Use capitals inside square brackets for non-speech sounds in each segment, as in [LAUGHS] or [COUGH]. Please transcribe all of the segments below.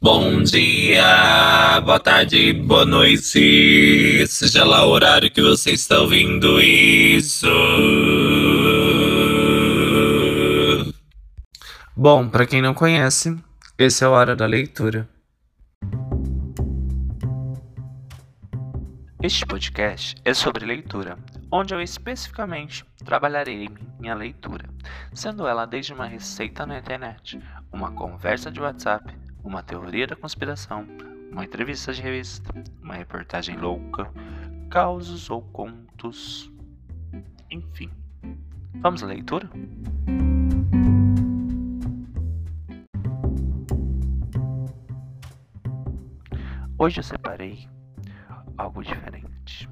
Bom dia, boa tarde, boa noite, seja lá o horário que você está ouvindo isso. Bom, para quem não conhece, esse é o Hora da Leitura. Este podcast é sobre leitura, onde eu especificamente trabalharei minha leitura, sendo ela desde uma receita na internet, uma conversa de WhatsApp, uma teoria da conspiração, uma entrevista de revista, uma reportagem louca, causos ou contos, enfim. Vamos à leitura? Hoje eu separei algo diferente,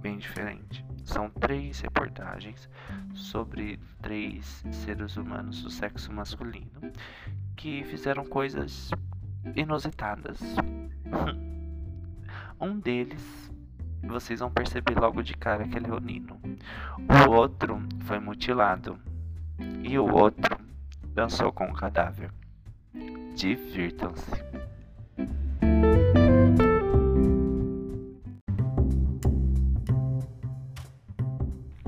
bem diferente. São três reportagens sobre três seres humanos do sexo masculino que fizeram coisas inusitadas. [LAUGHS] um deles vocês vão perceber logo de cara que ele é o Nino. O outro foi mutilado. E o outro dançou com o cadáver. Divirtam-se.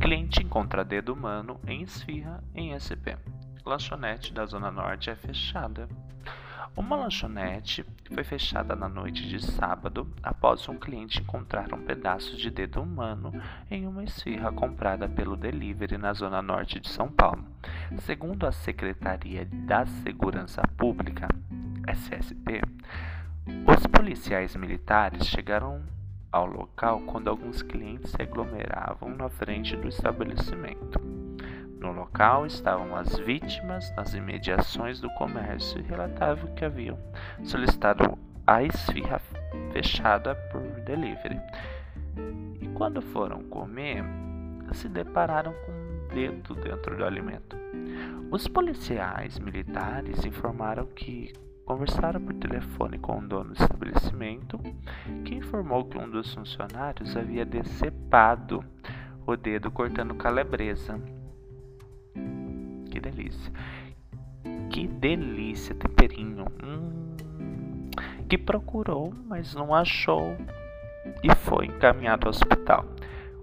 Cliente encontra dedo humano em esfirra em SP. Lanchonete da Zona Norte é fechada. Uma lanchonete foi fechada na noite de sábado após um cliente encontrar um pedaço de dedo humano em uma esfirra comprada pelo delivery na zona norte de São Paulo. Segundo a Secretaria da Segurança Pública, SSP, os policiais militares chegaram ao local quando alguns clientes se aglomeravam na frente do estabelecimento. No local estavam as vítimas nas imediações do comércio e relatavam que haviam solicitado a esfirra fechada por delivery. E quando foram comer, se depararam com um dedo dentro do alimento. Os policiais militares informaram que conversaram por telefone com o dono do estabelecimento, que informou que um dos funcionários havia decepado o dedo cortando calabresa. Que delícia! Que delícia, temperinho. Hum, que procurou, mas não achou e foi encaminhado ao hospital.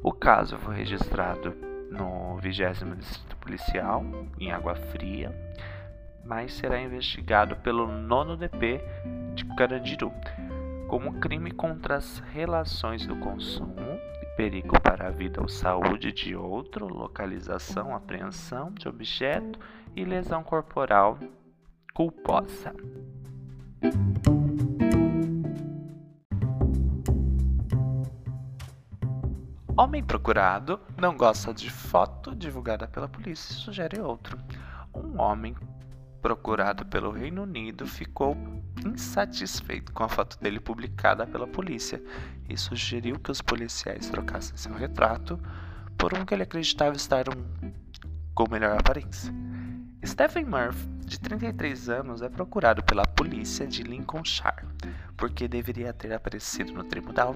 O caso foi registrado no 20 Distrito Policial, em Água Fria, mas será investigado pelo nono DP de Carandiru como crime contra as relações do consumo perigo para a vida ou saúde de outro, localização, apreensão de objeto e lesão corporal culposa. Homem procurado não gosta de foto divulgada pela polícia e sugere outro. Um homem procurado pelo Reino Unido, ficou insatisfeito com a foto dele publicada pela polícia e sugeriu que os policiais trocassem seu retrato por um que ele acreditava estar um... com melhor aparência. Stephen Murphy, de 33 anos, é procurado pela polícia de Lincolnshire porque deveria ter aparecido no tribunal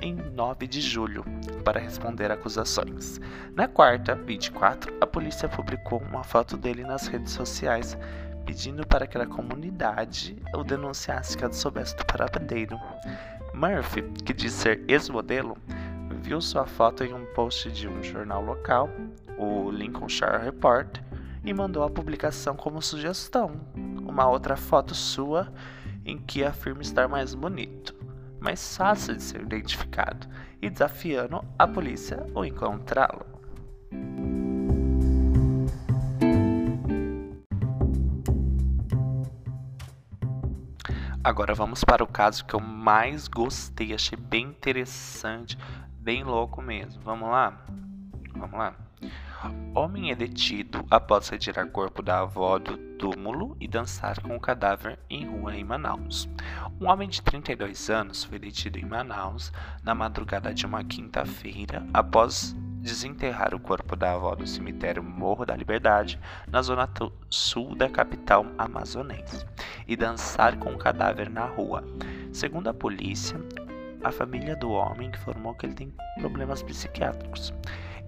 em 9 de julho para responder acusações. Na quarta, 24, a polícia publicou uma foto dele nas redes sociais pedindo para que a comunidade o denunciasse caso soubesse do paradeiro. Murphy, que diz ser ex-modelo, viu sua foto em um post de um jornal local, o Lincolnshire Report, e mandou a publicação como sugestão, uma outra foto sua em que afirma estar mais bonito mais fácil de ser identificado e desafiando a polícia ao encontrá-lo. Agora vamos para o caso que eu mais gostei, achei bem interessante, bem louco mesmo. Vamos lá? Vamos lá. Homem é detido após retirar corpo da avó do túmulo e dançar com o cadáver em rua em Manaus. Um homem de 32 anos foi detido em Manaus na madrugada de uma quinta-feira após desenterrar o corpo da avó do cemitério Morro da Liberdade, na zona sul da capital amazonense, e dançar com o cadáver na rua. Segundo a polícia, a família do homem informou que ele tem problemas psiquiátricos.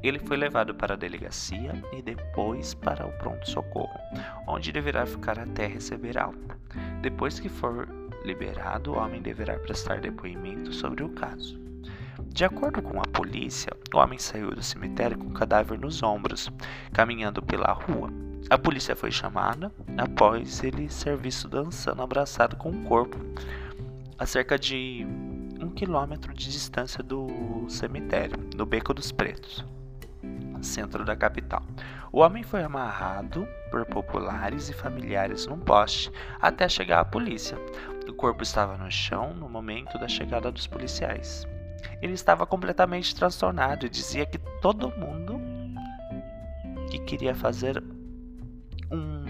Ele foi levado para a delegacia e depois para o pronto-socorro, onde deverá ficar até receber alta. Depois que for liberado, o homem deverá prestar depoimento sobre o caso. De acordo com a polícia, o homem saiu do cemitério com o cadáver nos ombros, caminhando pela rua. A polícia foi chamada após ele ser visto dançando abraçado com o corpo a cerca de um quilômetro de distância do cemitério, no Beco dos Pretos, centro da capital. O homem foi amarrado por populares e familiares num poste até chegar a polícia. O corpo estava no chão no momento da chegada dos policiais. Ele estava completamente transtornado e dizia que todo mundo que queria fazer um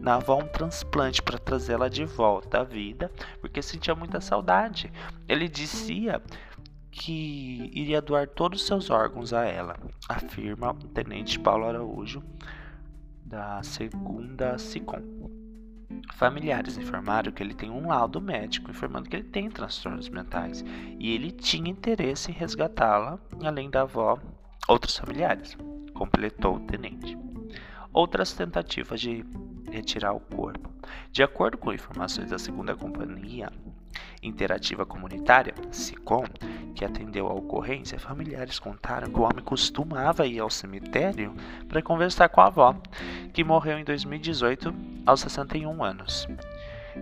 na avó um transplante para trazê-la de volta à vida, porque sentia muita saudade. Ele dizia que iria doar todos os seus órgãos a ela, afirma o tenente Paulo Araújo, da segunda SICOM. Familiares informaram que ele tem um laudo médico informando que ele tem transtornos mentais e ele tinha interesse em resgatá-la, além da avó, outros familiares, completou o tenente. Outras tentativas de retirar o corpo. De acordo com informações da segunda companhia interativa comunitária, SICOM, que atendeu a ocorrência, familiares contaram que o homem costumava ir ao cemitério para conversar com a avó, que morreu em 2018 aos 61 anos,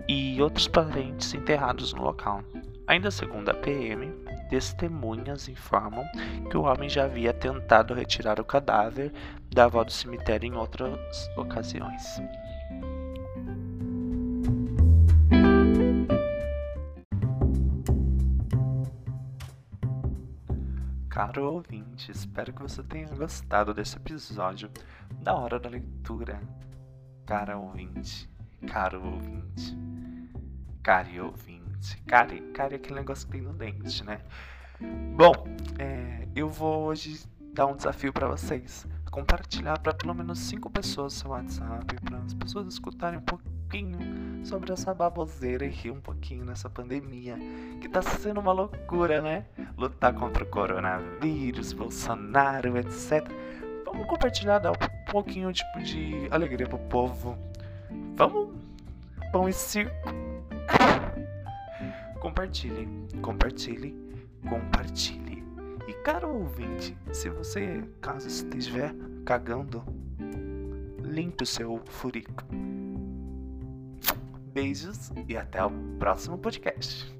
e outros parentes enterrados no local. Ainda segundo a PM, testemunhas informam que o homem já havia tentado retirar o cadáver da avó do cemitério em outras ocasiões. Caro ouvinte, espero que você tenha gostado desse episódio da Hora da Leitura. Cara ouvinte, caro ouvinte, cari ouvinte, cari, cari é aquele negócio que tem no dente, né? Bom, é, eu vou hoje dar um desafio para vocês. Compartilhar para pelo menos 5 pessoas seu WhatsApp, para as pessoas escutarem um pouquinho sobre essa baboseira e rir um pouquinho nessa pandemia, que tá sendo uma loucura, né? Lutar contra o coronavírus, Bolsonaro, etc. Vamos compartilhar, dar um pouquinho tipo, de alegria pro povo. Vamos, pão e circo. compartilhe, compartilhe, compartilhe. E caro ouvinte, se você, caso estiver cagando, limpe o seu furico. Beijos e até o próximo podcast.